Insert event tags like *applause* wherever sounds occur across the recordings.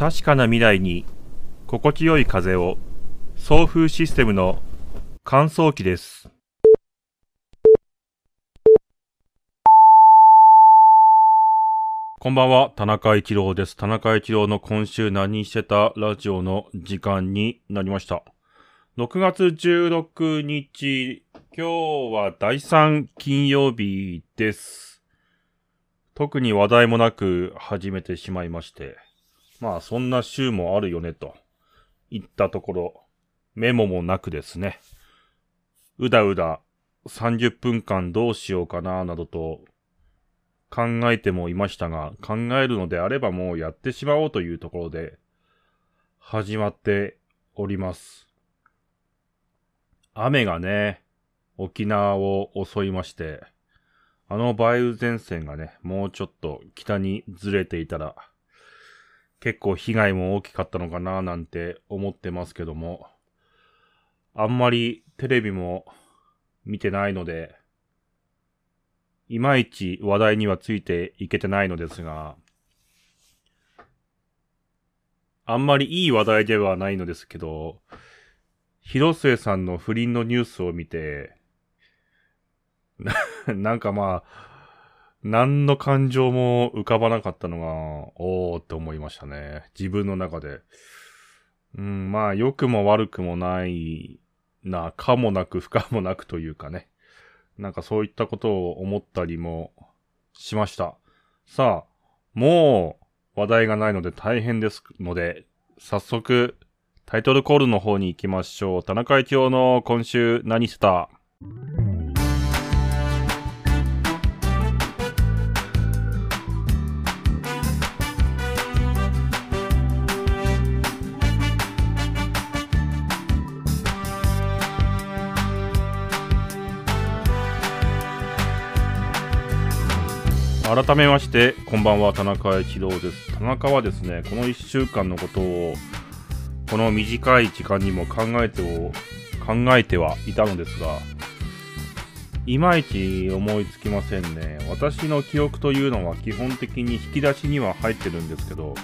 確かな未来に心地よい風を送風システムの乾燥機ですこんばんは、田中一郎です。田中一郎の今週何してたラジオの時間になりました。6月16日、今日は第3金曜日です。特に話題もなく始めてしまいまして。まあそんな週もあるよねと言ったところ、メモもなくですね。うだうだ30分間どうしようかななどと考えてもいましたが、考えるのであればもうやってしまおうというところで始まっております。雨がね、沖縄を襲いまして、あの梅雨前線がね、もうちょっと北にずれていたら、結構被害も大きかったのかななんて思ってますけども、あんまりテレビも見てないので、いまいち話題にはついていけてないのですが、あんまりいい話題ではないのですけど、広末さんの不倫のニュースを見て、な *laughs* なんかまあ、何の感情も浮かばなかったのが、おーって思いましたね。自分の中で。うん、まあ、良くも悪くもないな、かもなく不可もなくというかね。なんかそういったことを思ったりもしました。さあ、もう話題がないので大変ですので、早速タイトルコールの方に行きましょう。田中一郎の今週何した？改めまして、こんばんは、田中一郎です。田中はですね、この1週間のことを、この短い時間にも考えてを、考えてはいたのですが、いまいち思いつきませんね。私の記憶というのは基本的に引き出しには入ってるんですけど、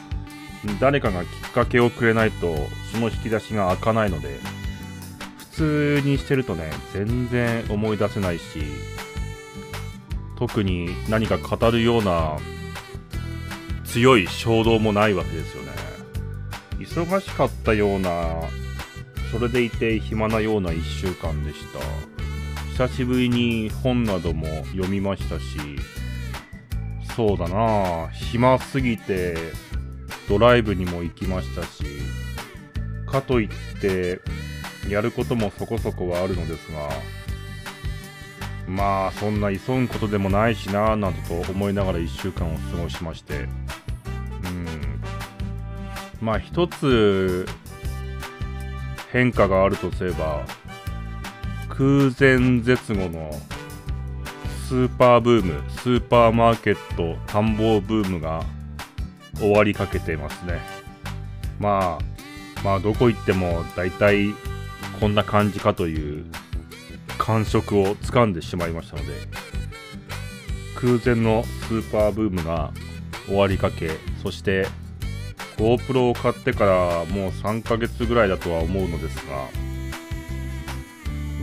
誰かがきっかけをくれないと、その引き出しが開かないので、普通にしてるとね、全然思い出せないし、特に何か語るような強い衝動もないわけですよね。忙しかったような、それでいて暇なような一週間でした。久しぶりに本なども読みましたし、そうだな暇すぎてドライブにも行きましたし、かといってやることもそこそこはあるのですが、まあそんな急ぐことでもないしなぁなどと思いながら1週間を過ごしまして。うん。まあ一つ変化があるとすれば空前絶後のスーパーブームスーパーマーケット探訪ブームが終わりかけてますね。まあまあどこ行っても大体こんな感じかという感触をつかんでしまいましたので空前のスーパーブームが終わりかけそして GoPro を買ってからもう3ヶ月ぐらいだとは思うのですが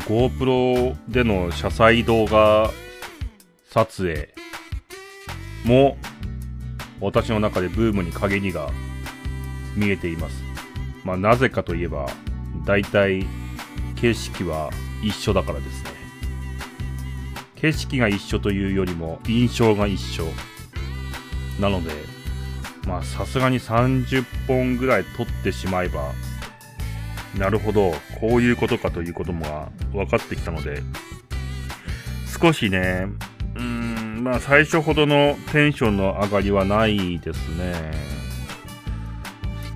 GoPro での車載動画撮影も私の中でブームに陰りが見えています。まあなぜかといえば大体景色は一緒だからですね。景色が一緒というよりも印象が一緒。なのでまあさすがに30本ぐらい撮ってしまえばなるほどこういうことかということも分かってきたので少しねうーんまあ最初ほどのテンションの上がりはないですね。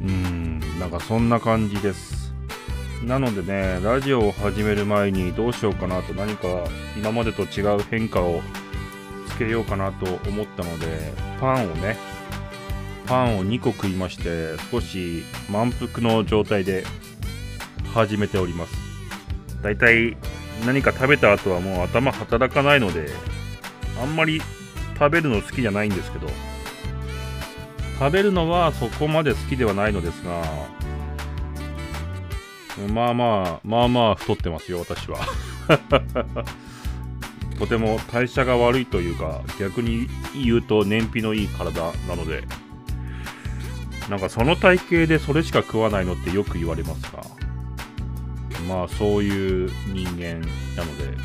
うんなんかそんな感じです。なのでね、ラジオを始める前にどうしようかなと何か今までと違う変化をつけようかなと思ったので、パンをね、パンを2個食いまして、少し満腹の状態で始めております。だいたい何か食べた後はもう頭働かないので、あんまり食べるの好きじゃないんですけど、食べるのはそこまで好きではないのですが、まあまあ、まあまあ太ってますよ、私は。*laughs* とても代謝が悪いというか、逆に言うと燃費のいい体なので、なんかその体型でそれしか食わないのってよく言われますが、まあそういう人間なので、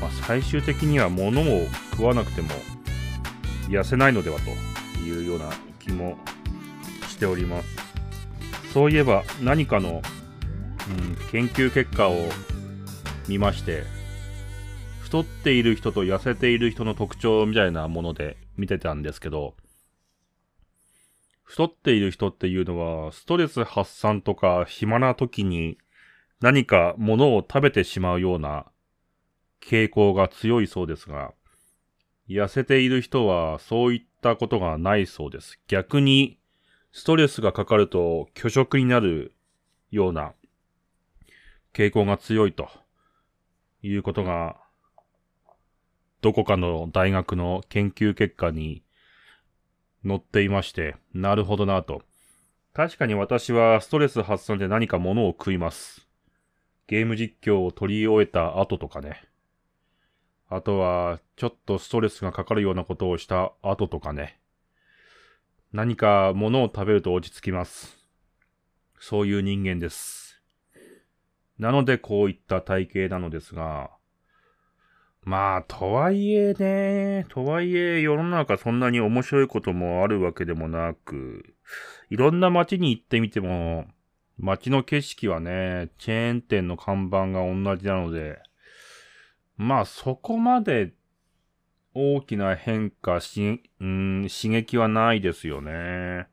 まあ、最終的には物を食わなくても痩せないのではというような気もしております。そういえば何かの、うん、研究結果を見まして、太っている人と痩せている人の特徴みたいなもので見てたんですけど、太っている人っていうのは、ストレス発散とか暇な時に何か物を食べてしまうような傾向が強いそうですが、痩せている人はそういったことがないそうです。逆に、ストレスがかかると拒食になるような傾向が強いということが、どこかの大学の研究結果に載っていまして、なるほどなと。確かに私はストレス発散で何か物を食います。ゲーム実況を取り終えた後とかね。あとは、ちょっとストレスがかかるようなことをした後とかね。何か物を食べると落ち着きます。そういう人間です。なのでこういった体型なのですが、まあ、とはいえね、とはいえ世の中そんなに面白いこともあるわけでもなく、いろんな街に行ってみても、街の景色はね、チェーン店の看板が同じなので、まあそこまで大きな変化し、うん、刺激はないですよね。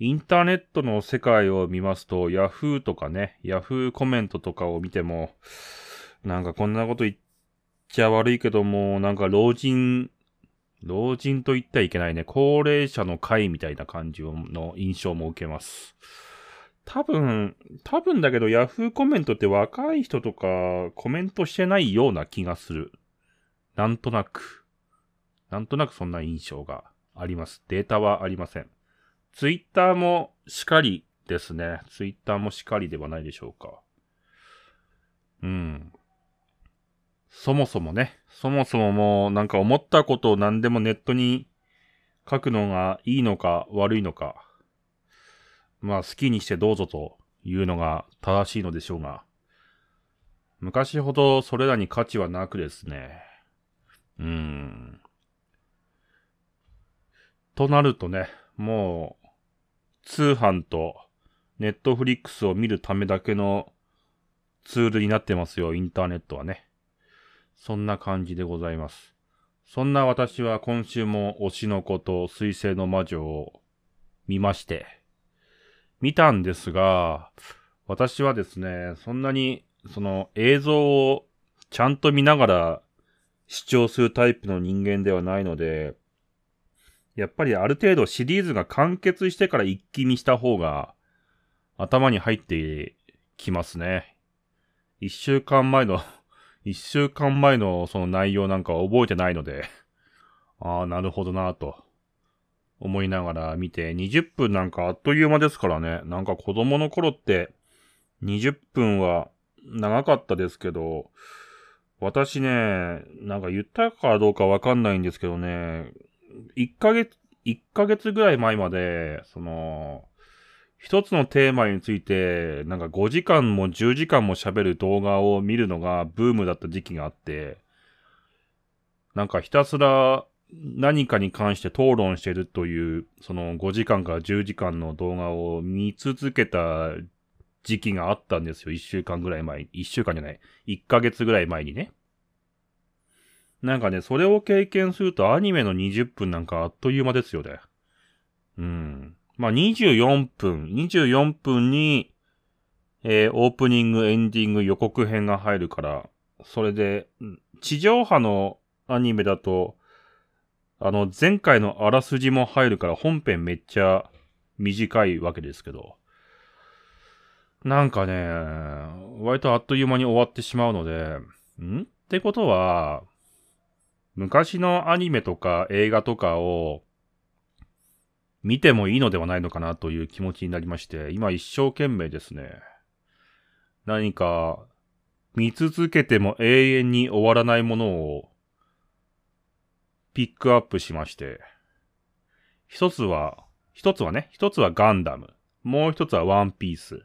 インターネットの世界を見ますと、ヤフーとかね、ヤフーコメントとかを見ても、なんかこんなこと言っちゃ悪いけども、なんか老人、老人と言ってはいけないね。高齢者の会みたいな感じの印象も受けます。多分、多分だけど、ヤフーコメントって若い人とかコメントしてないような気がする。なんとなく。なんとなくそんな印象があります。データはありません。ツイッターもしかりですね。ツイッターもしかりではないでしょうか。うん。そもそもね、そもそももうなんか思ったことを何でもネットに書くのがいいのか悪いのか、まあ好きにしてどうぞというのが正しいのでしょうが、昔ほどそれらに価値はなくですね、うーん。となるとね、もう、通販とネットフリックスを見るためだけのツールになってますよ、インターネットはね。そんな感じでございます。そんな私は今週も推しの子と水星の魔女を見まして、見たんですが、私はですね、そんなにその映像をちゃんと見ながら視聴するタイプの人間ではないので、やっぱりある程度シリーズが完結してから一気見した方が頭に入ってきますね。一週間前の *laughs* 一週間前のその内容なんか覚えてないのでああ、なるほどなぁと思いながら見て、20分なんかあっという間ですからね。なんか子供の頃って20分は長かったですけど、私ね、なんか言ったかどうかわかんないんですけどね、1ヶ月、1ヶ月ぐらい前まで、その、一つのテーマについて、なんか5時間も10時間も喋る動画を見るのがブームだった時期があって、なんかひたすら何かに関して討論してるという、その5時間から10時間の動画を見続けた時期があったんですよ。1週間ぐらい前に。1週間じゃない。1ヶ月ぐらい前にね。なんかね、それを経験するとアニメの20分なんかあっという間ですよね。うん。まあ、24分、24分に、えー、オープニング、エンディング、予告編が入るから、それで、地上波のアニメだと、あの、前回のあらすじも入るから本編めっちゃ短いわけですけど、なんかね、割とあっという間に終わってしまうので、ん？ってことは、昔のアニメとか映画とかを見てもいいのではないのかなという気持ちになりまして、今一生懸命ですね、何か見続けても永遠に終わらないものをピックアップしまして、一つは、一つはね、一つはガンダム。もう一つはワンピース。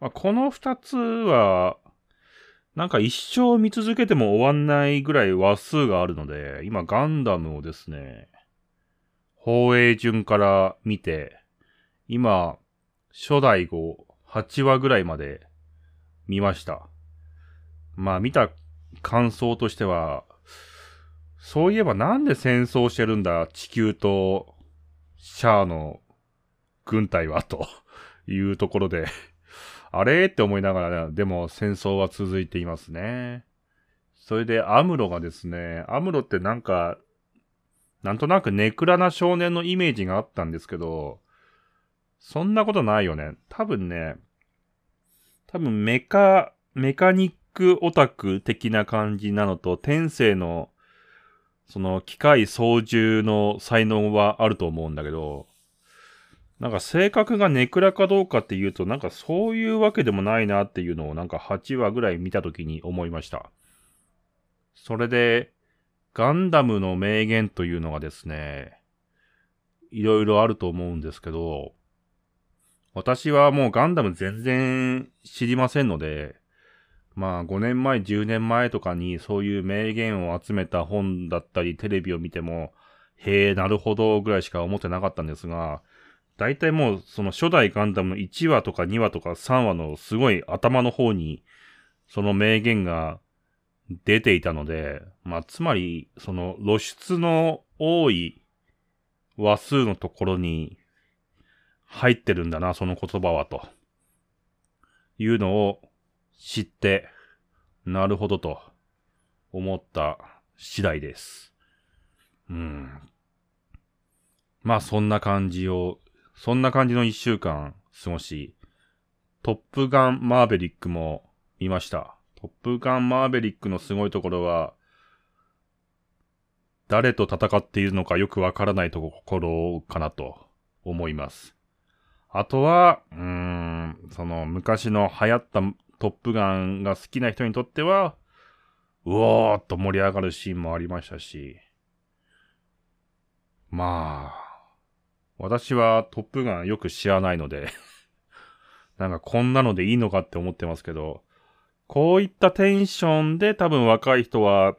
まあ、この二つは、なんか一生見続けても終わんないぐらい話数があるので、今ガンダムをですね、放映順から見て、今、初代後8話ぐらいまで見ました。まあ見た感想としては、そういえばなんで戦争してるんだ地球とシャアの軍隊はというところであれ？って思いながら、ね、でも戦争は続いていますね。それでアムロがですね、アムロってなんか、なんとなくネクラな少年のイメージがあったんですけど、そんなことないよね。多分ね、多分メカ、メカニックオタク的な感じなのと、天性の、その機械操縦の才能はあると思うんだけど、なんか性格がネクラかどうかっていうと、なんかそういうわけでもないなっていうのをなんか8話ぐらい見たときに思いました。それで、ガンダムの名言というのがですね、いろいろあると思うんですけど、私はもうガンダム全然知りませんので、まあ5年前、10年前とかにそういう名言を集めた本だったりテレビを見ても、へえ、なるほどぐらいしか思ってなかったんですが、大体もうその初代ガンダムの1話とか2話とか3話のすごい頭の方にその名言が出ていたので、まあつまりその露出の多い話数のところに入ってるんだな、その言葉はと。いうのを知って、なるほどと思った次第です。うん。まあそんな感じをそんな感じの一週間過ごし、トップガンマーベリックも見ました。トップガンマーベリックのすごいところは、誰と戦っているのかよくわからないところかなと思います。あとは、うーん、その昔の流行ったトップガンが好きな人にとっては、うおーっと盛り上がるシーンもありましたし、まあ、私はトップガンよく知らないので *laughs* なんかこんなのでいいのかって思ってますけど、こういったテンションで多分若い人は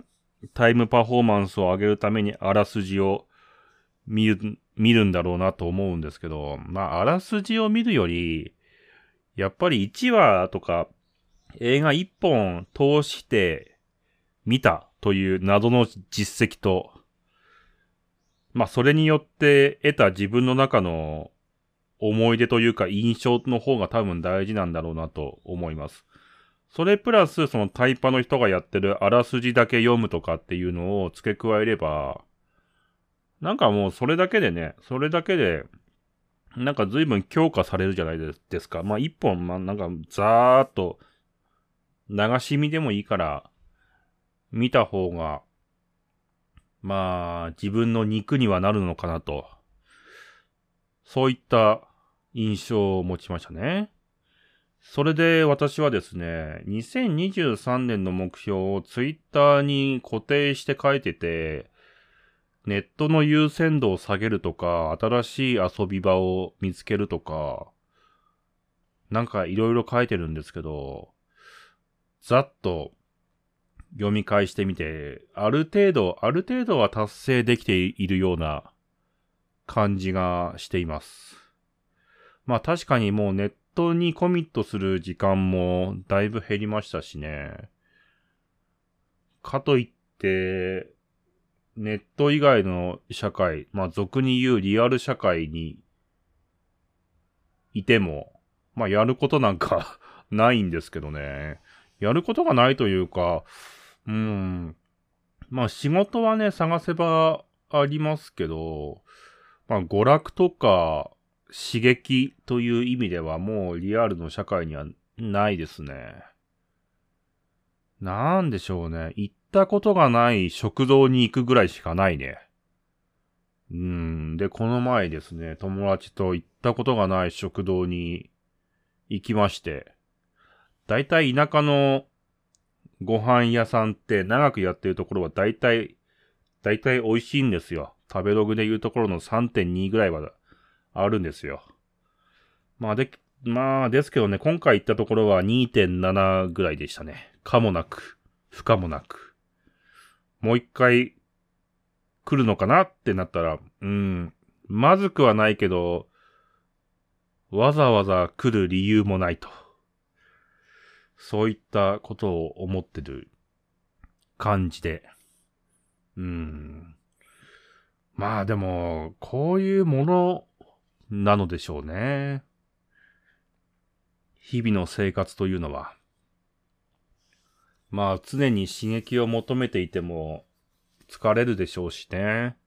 タイムパフォーマンスを上げるためにあらすじを見る、見るんだろうなと思うんですけど、まああらすじを見るより、やっぱり1話とか映画1本通して見たという謎の実績と、まあそれによって得た自分の中の思い出というか印象の方が多分大事なんだろうなと思います。それプラスそのタイパの人がやってるあらすじだけ読むとかっていうのを付け加えれば、なんかもうそれだけでね、それだけで、なんか随分強化されるじゃないですか。まあ一本、まあなんかざーっと流し見でもいいから見た方がまあ、自分の肉にはなるのかなと。そういった印象を持ちましたね。それで私はですね、2023年の目標をツイッターに固定して書いてて、ネットの優先度を下げるとか、新しい遊び場を見つけるとか、なんかいろいろ書いてるんですけど、ざっと読み返してみて、ある程度、ある程度は達成できているような感じがしています。まあ確かにもうネットにコミットする時間もだいぶ減りましたしね。かといって、ネット以外の社会、まあ俗に言うリアル社会にいても、まあやることなんか *laughs* ないんですけどね。やることがないというか、うん。まあ仕事はね、探せばありますけど、まあ娯楽とか刺激という意味ではもうリアルの社会にはないですね。なんでしょうね。行ったことがない食堂に行くぐらいしかないね。うん。で、この前ですね、友達と行ったことがない食堂に行きまして、だいたい田舎のご飯屋さんって長くやってるところはだいたい、だいたい美味しいんですよ。食べログでいうところの3.2ぐらいはあるんですよ。まあで、まあですけどね、今回行ったところは2.7ぐらいでしたね。かもなく、不可もなく。もう一回来るのかなってなったら、うん、まずくはないけど、わざわざ来る理由もないと。そういったことを思ってる感じで。うん。まあでも、こういうものなのでしょうね。日々の生活というのは。まあ常に刺激を求めていても疲れるでしょうしね。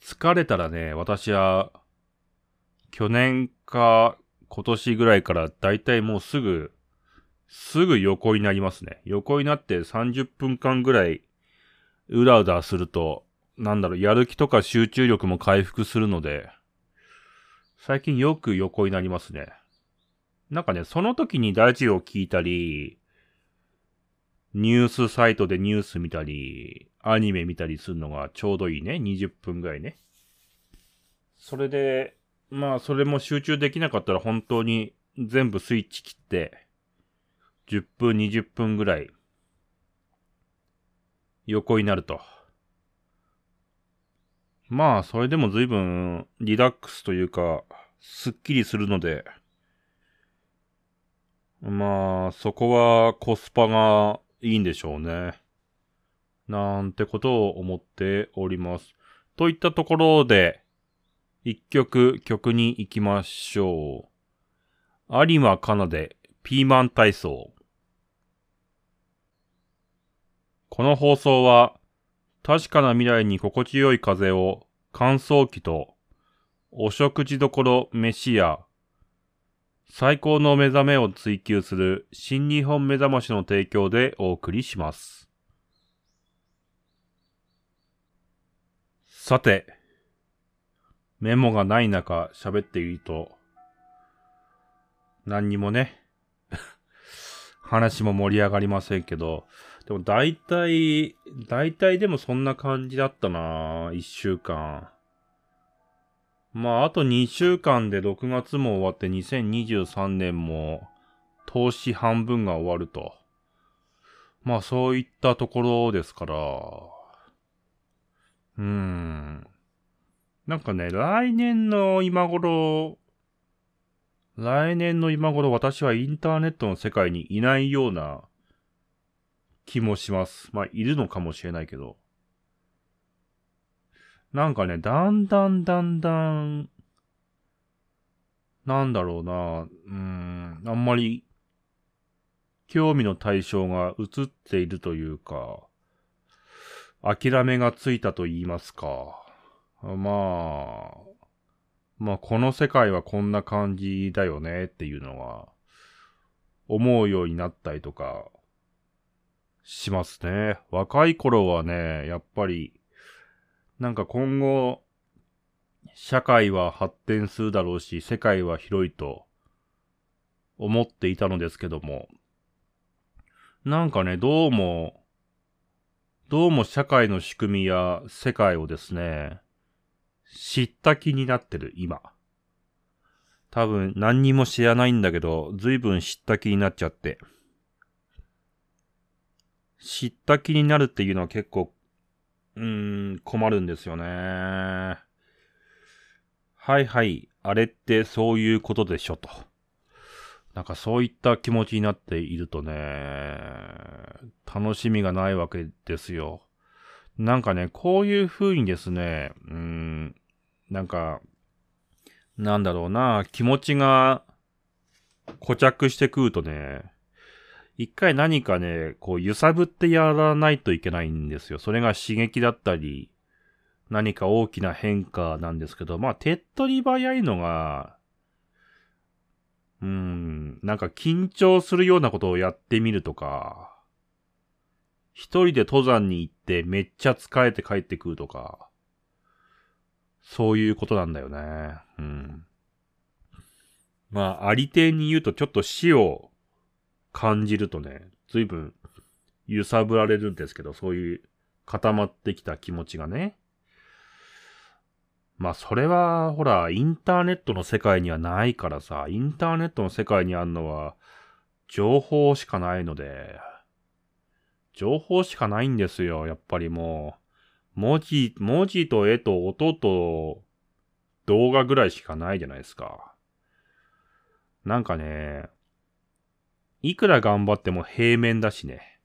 疲れたらね、私は去年か今年ぐらいからだいたいもうすぐ、すぐ横になりますね。横になって30分間ぐらいうだうだすると、なんだろう、やる気とか集中力も回復するので、最近よく横になりますね。なんかね、その時にラジオ聞いたり、ニュースサイトでニュース見たり、アニメ見たりするのがちょうどいいね。20分ぐらいね。それで、まあ、それも集中できなかったら本当に全部スイッチ切って、10分、20分ぐらい、横になると。まあ、それでも随分リラックスというか、すっきりするので、まあ、そこはコスパがいいんでしょうね。なんてことを思っております。といったところで、一曲曲に行きましょう。有馬かなでピーマン体操。この放送は、確かな未来に心地よい風を乾燥機と、お食事どころ飯や、最高の目覚めを追求する新日本目覚ましの提供でお送りします。さて、メモがない中喋っていると、何にもね、*laughs* 話も盛り上がりませんけど、でも大体、大体でもそんな感じだったな一週間。まあ、あと2週間で6月も終わって2023年も投資半分が終わると。まあ、そういったところですから。うーん。なんかね、来年の今頃、来年の今頃私はインターネットの世界にいないような気もします。まあ、いるのかもしれないけど。なんかね、だんだんだんだん、なんだろうな、うーん、あんまり、興味の対象が移っているというか、諦めがついたと言いますか。まあ、まあこの世界はこんな感じだよねっていうのが、思うようになったりとか、しますね。若い頃はね、やっぱり、なんか今後、社会は発展するだろうし、世界は広いと思っていたのですけども、なんかね、どうも、どうも社会の仕組みや世界をですね、知った気になってる、今。多分何にも知らないんだけど、随分知った気になっちゃって。知った気になるっていうのは結構、うーん、困るんですよね。はいはい、あれってそういうことでしょと。なんかそういった気持ちになっているとね、楽しみがないわけですよ。なんかね、こういう風にですね、うーん、なんか、なんだろうな、気持ちが固着してくるとね、一回何かね、こう揺さぶってやらないといけないんですよ。それが刺激だったり、何か大きな変化なんですけど、まあ手っ取り早いのが、うーん、なんか緊張するようなことをやってみるとか、一人で登山に行ってめっちゃ疲れて帰ってくるとか、そういうことなんだよね。うん。まあ、ありていに言うとちょっと死を感じるとね、随分揺さぶられるんですけど、そういう固まってきた気持ちがね。まあ、それは、ほら、インターネットの世界にはないからさ、インターネットの世界にあるのは、情報しかないので、情報しかないんですよ、やっぱりもう。文字、文字と絵と音と動画ぐらいしかないじゃないですか。なんかね、いくら頑張っても平面だしね。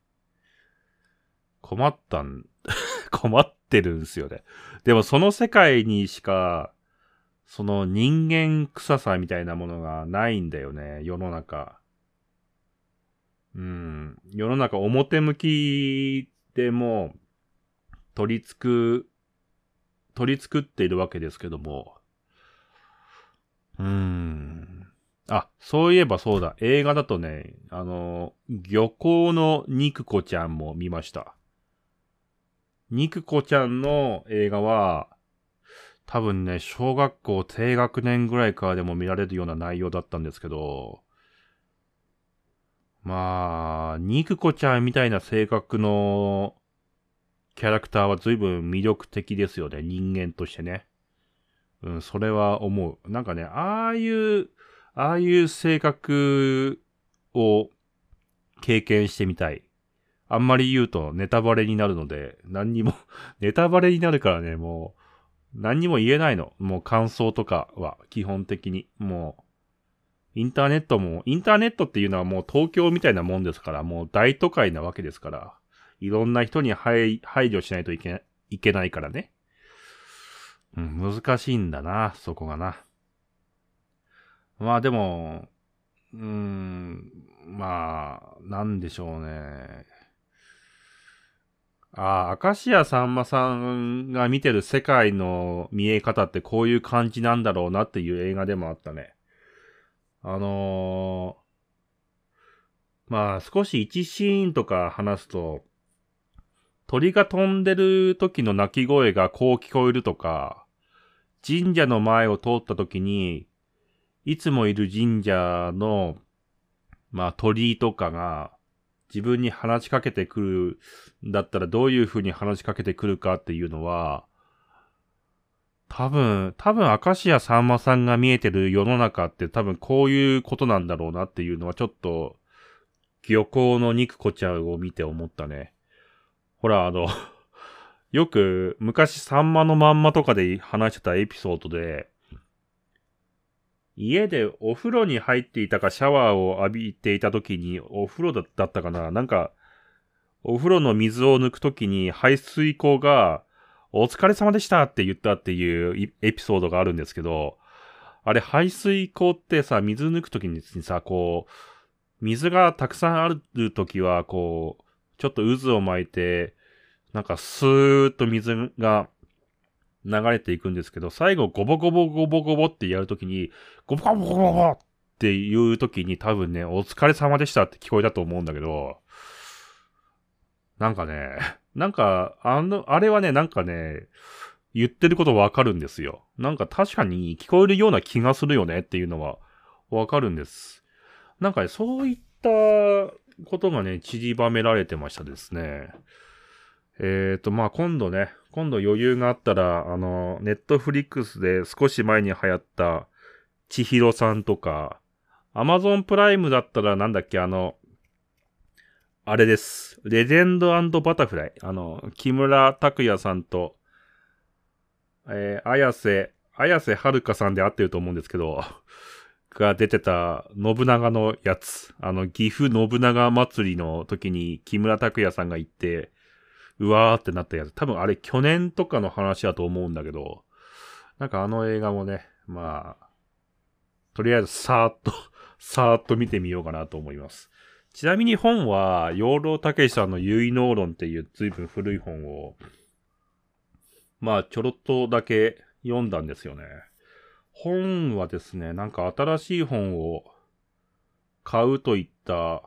困ったん、*laughs* 困ってるんすよね。でもその世界にしか、その人間臭さみたいなものがないんだよね、世の中。うん。世の中表向きでも取り付く、取り付くっているわけですけども。うーん。あ、そういえばそうだ。映画だとね、あの、漁港の肉子ちゃんも見ました。肉子ちゃんの映画は、多分ね、小学校低学年ぐらいからでも見られるような内容だったんですけど、まあ、肉子ちゃんみたいな性格のキャラクターは随分魅力的ですよね、人間としてね。うん、それは思う。なんかね、ああいう、ああいう性格を経験してみたい。あんまり言うとネタバレになるので、何にも *laughs* ネタバレになるからね、もう、何にも言えないの。もう感想とかは、基本的に。もう、インターネットも、インターネットっていうのはもう東京みたいなもんですから、もう大都会なわけですから、いろんな人に配慮しないといけいけないからね。うん、難しいんだな、そこがな。まあでも、うーん、まあ、なんでしょうね。ああ、明石家さんまさんが見てる世界の見え方ってこういう感じなんだろうなっていう映画でもあったね。あのー、まあ少し一シーンとか話すと、鳥が飛んでる時の鳴き声がこう聞こえるとか、神社の前を通った時に、いつもいる神社の、まあ鳥居とかが、自分に話しかけてくるんだったらどういう風に話しかけてくるかっていうのは、多分、多分、明石家さんまさんが見えてる世の中って多分こういうことなんだろうなっていうのはちょっと、漁港の肉子ちゃんを見て思ったね。ほら、あの *laughs* よく昔サンマのまんまとかで話してたエピソードで、家でお風呂に入っていたかシャワーを浴びていた時にお風呂だったかな？なんか、お風呂の水を抜く時に排水口がお疲れ様でしたって言ったっていうエピソードがあるんですけど、あれ排水口ってさ、水抜くときにさ、こう、水がたくさんあるときは、こう、ちょっと渦を巻いて、なんかスーッと水が流れていくんですけど、最後ゴボゴボゴボゴボってやるときに、ゴボゴボゴボっていうときに多分ね、お疲れ様でしたって聞こえたと思うんだけど、なんかね、なんか、あの、あれはね、なんかね、言ってることわかるんですよ。なんか確かに聞こえるような気がするよねっていうのはわかるんです。なんかね、そういったことがね、散りばめられてましたですね。えっ、ー、と、まあ、今度ね、今度余裕があったら、あの、ネットフリックスで少し前に流行った、千尋さんとか、アマゾンプライムだったらなんだっけ、あの、あれです。レジェンドバタフライ。あの、木村拓哉さんと、えー、綾瀬、綾瀬はるかさんで会ってると思うんですけど、*laughs* が出てた信長のやつ。あの、岐阜信長祭りの時に木村拓哉さんが行って、うわーってなったやつ。多分あれ去年とかの話だと思うんだけど、なんかあの映画もね、まあ、とりあえずさーっと *laughs* さーっと見てみようかなと思います。ちなみに本は、養老たけしさんの結納論っていう随分古い本を、まあ、ちょろっとだけ読んだんですよね。本はですね、なんか新しい本を買うといった、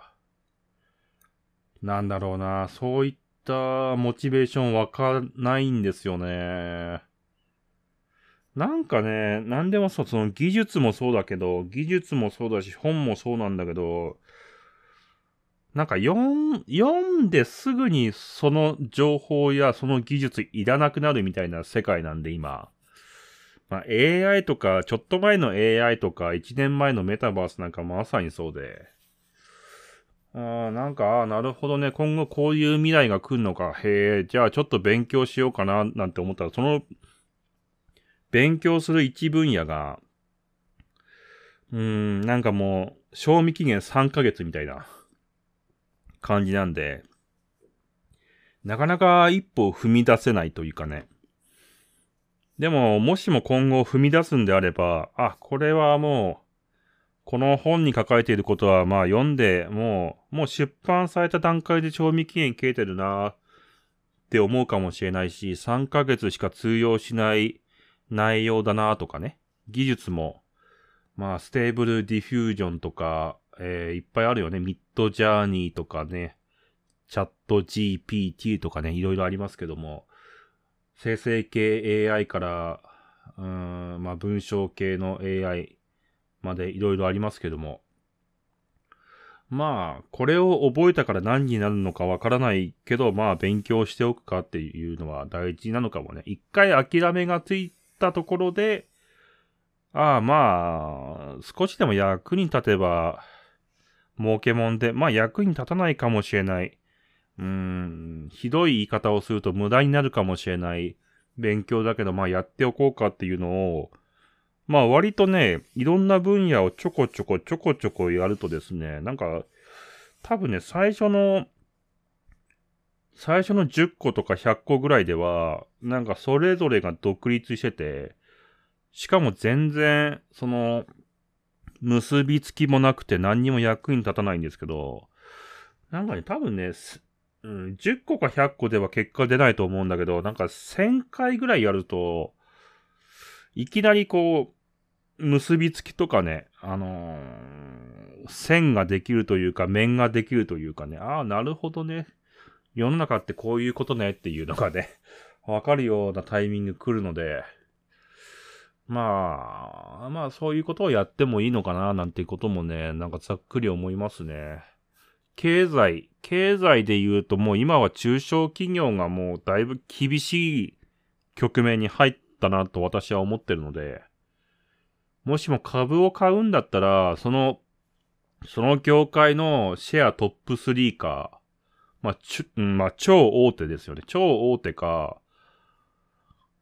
なんだろうな、そういったモチベーションわかないんですよね。なんかね、なんでもそう、その技術もそうだけど、技術もそうだし、本もそうなんだけど、なんか読ん、ですぐにその情報やその技術いらなくなるみたいな世界なんで今。まあ、AI とか、ちょっと前の AI とか、1年前のメタバースなんかまさにそうで。あなんか、なるほどね、今後こういう未来が来るのか。へえ、じゃあちょっと勉強しようかな、なんて思ったら、その、勉強する一分野が、うーん、なんかもう、賞味期限3ヶ月みたいな感じなんで、なかなか一歩踏み出せないというかね。でも、もしも今後踏み出すんであれば、あ、これはもう、この本に書かれていることは、まあ読んで、もう、もう出版された段階で賞味期限切れてるなって思うかもしれないし、3ヶ月しか通用しない内容だなとかね。技術も、まあ、 Stable Diffusion とか、えー、いっぱいあるよね。 Midjourney とかね、 ChatGPT とかね、いろいろありますけども、生成系 AI から、うん、まあ文章系の AI までいろいろありますけども。まあ、これを覚えたから何になるのかわからないけど、まあ勉強しておくかっていうのは大事なのかもね。一回諦めがついたところで、ああまあ、少しでも役に立てば、儲けもんで、まあ役に立たないかもしれない。うーん、ひどい言い方をすると無駄になるかもしれない勉強だけど、まあやっておこうかっていうのを、まあ割とね、いろんな分野をちょこちょこちょこちょこやるとですね、なんか、多分ね、最初の、最初の10個とか100個ぐらいでは、なんかそれぞれが独立してて、しかも全然、その、結びつきもなくて何にも役に立たないんですけど、なんかね、多分ね、うん、10個か100個では結果出ないと思うんだけど、なんか1000回ぐらいやると、いきなりこう、結びつきとかね、あのー、線ができるというか、面ができるというかね、ああ、なるほどね。世の中ってこういうことねっていうのがね、わかるようなタイミング来るので、まあ、まあそういうことをやってもいいのかななんていうこともね、なんかざっくり思いますね。経済、経済で言うともう今は中小企業がもうだいぶ厳しい局面に入ったなと私は思ってるので、もしも株を買うんだったら、その、その業界のシェアトップ3か、まあ、ちゅ、まあ、超大手ですよね。超大手か、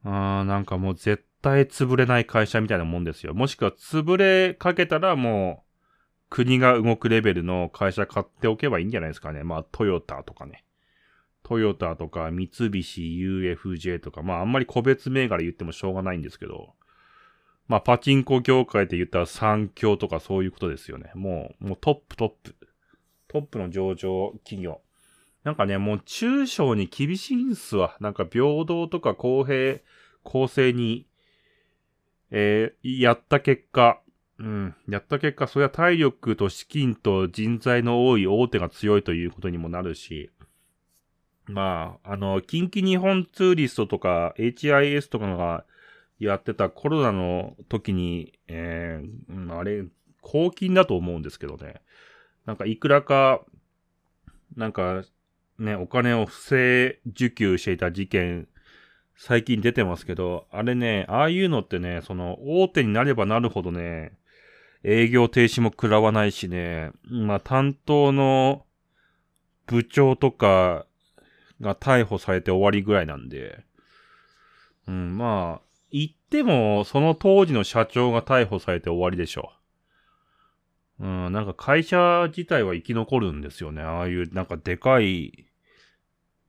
あーなんかもう絶対潰れない会社みたいなもんですよ。もしくは潰れかけたらもう、国が動くレベルの会社買っておけばいいんじゃないですかね。まあ、トヨタとかね。トヨタとか、三菱 UFJ とか、まあ、あんまり個別銘柄言ってもしょうがないんですけど、まあ、パチンコ業界で言ったら三強とかそういうことですよね。もう、もうトップトップ。トップの上場企業。なんかね、もう中小に厳しいんすわ。なんか平等とか公平、公正にえー、やった結果、うん、やった結果、それは体力と資金と人材の多い大手が強いということにもなるし、まあ、あの、近畿日本ツーリストとか HIS とかがやってたコロナの時に、えー、あれ、公金だと思うんですけどね。なんかいくらか、なんか、ね、お金を不正受給していた事件最近出てますけど、あれね、ああいうのってね、その、大手になればなるほどね、営業停止も食らわないしね、まあ、担当の部長とかが逮捕されて終わりぐらいなんで、うん、まあ、言っても、その当時の社長が逮捕されて終わりでしょう。うん、なんか会社自体は生き残るんですよね。ああいう、なんかでかい、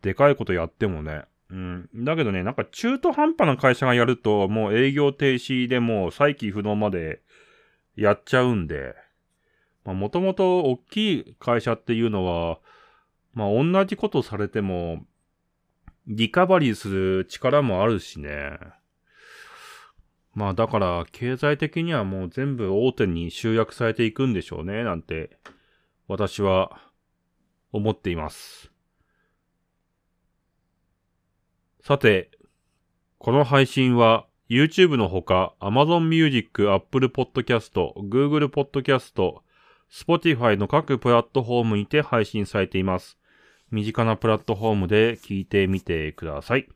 でかいことやってもね。うん。だけどね、なんか中途半端な会社がやると、もう営業停止でもう再起不能までやっちゃうんで、まあもともと大きい会社っていうのは、まあ同じことされても、リカバリーする力もあるしね。まあだから経済的にはもう全部大手に集約されていくんでしょうね、なんて、私は思っています。さて、この配信は YouTube のほか、Amazon Music、Apple Podcast、Google Podcast、Spotify の各プラットフォームにて配信されています。身近なプラットフォームで聞いてみてください。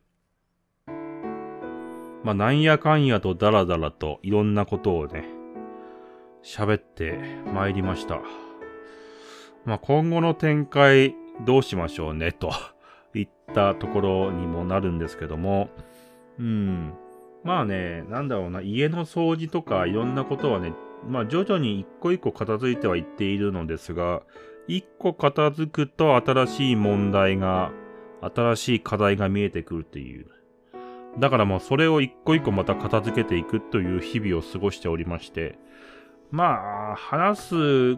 まあ、なんやかんやとダラダラといろんなことをね、喋ってまいりました。まあ、今後の展開どうしましょうね、とったところにもなるんですけども、うん。まあね、なんだろうな、家の掃除とかいろんなことはね、まあ徐々に一個一個片付いてはいっているのですが、一個片付くと新しい問題が、新しい課題が見えてくるっていう。だからもうそれを一個一個また片付けていくという日々を過ごしておりまして、まあ、話す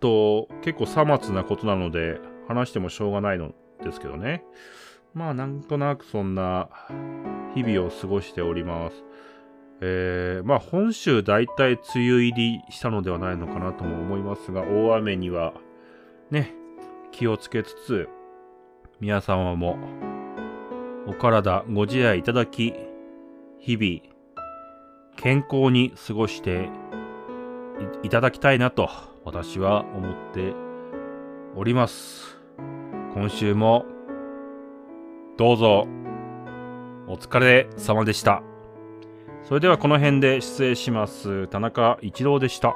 と結構さまつなことなので、話してもしょうがないのですけどね。まあ、なんとなくそんな日々を過ごしております。えー、まあ本州大体梅雨入りしたのではないのかなとも思いますが、大雨にはね、気をつけつつ、皆様もお体ご自愛いただき、日々健康に過ごしていいただきたいなと私は思っております。今週もどうぞお疲れ様でした。それではこの辺で失礼します。田中一郎でした。